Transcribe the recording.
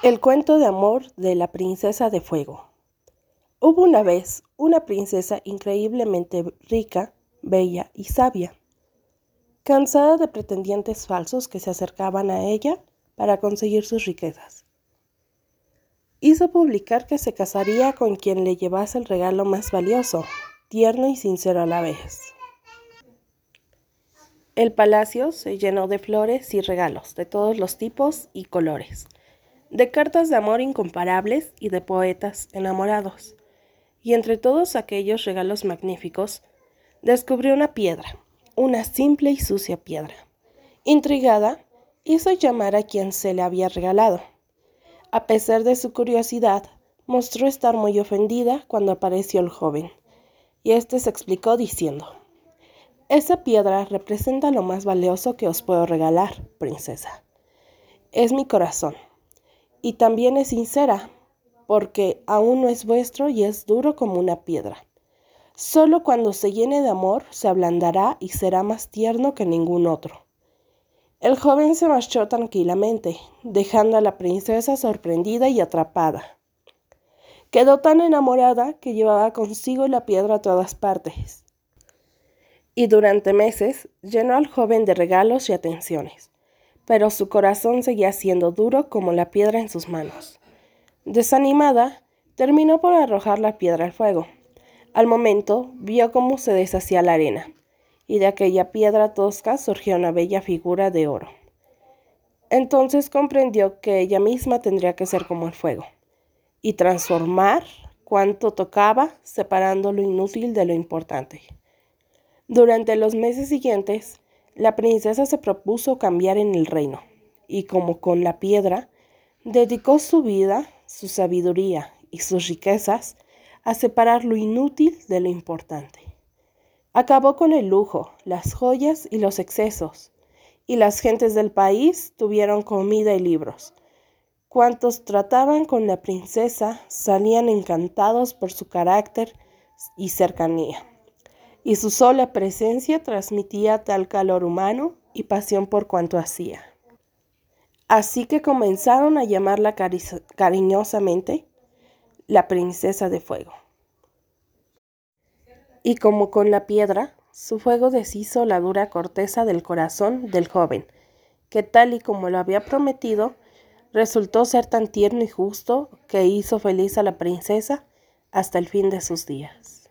El cuento de amor de la princesa de fuego. Hubo una vez una princesa increíblemente rica, bella y sabia, cansada de pretendientes falsos que se acercaban a ella para conseguir sus riquezas. Hizo publicar que se casaría con quien le llevase el regalo más valioso, tierno y sincero a la vez. El palacio se llenó de flores y regalos de todos los tipos y colores de cartas de amor incomparables y de poetas enamorados. Y entre todos aquellos regalos magníficos, descubrió una piedra, una simple y sucia piedra. Intrigada, hizo llamar a quien se le había regalado. A pesar de su curiosidad, mostró estar muy ofendida cuando apareció el joven, y éste se explicó diciendo, Esa piedra representa lo más valioso que os puedo regalar, princesa. Es mi corazón y también es sincera, porque aún no es vuestro y es duro como una piedra. Solo cuando se llene de amor se ablandará y será más tierno que ningún otro. El joven se marchó tranquilamente, dejando a la princesa sorprendida y atrapada. Quedó tan enamorada que llevaba consigo la piedra a todas partes. Y durante meses llenó al joven de regalos y atenciones pero su corazón seguía siendo duro como la piedra en sus manos. Desanimada, terminó por arrojar la piedra al fuego. Al momento vio cómo se deshacía la arena, y de aquella piedra tosca surgió una bella figura de oro. Entonces comprendió que ella misma tendría que ser como el fuego, y transformar cuanto tocaba, separando lo inútil de lo importante. Durante los meses siguientes, la princesa se propuso cambiar en el reino, y como con la piedra, dedicó su vida, su sabiduría y sus riquezas a separar lo inútil de lo importante. Acabó con el lujo, las joyas y los excesos, y las gentes del país tuvieron comida y libros. Cuantos trataban con la princesa salían encantados por su carácter y cercanía y su sola presencia transmitía tal calor humano y pasión por cuanto hacía. Así que comenzaron a llamarla cariñosamente la princesa de fuego. Y como con la piedra, su fuego deshizo la dura corteza del corazón del joven, que tal y como lo había prometido, resultó ser tan tierno y justo que hizo feliz a la princesa hasta el fin de sus días.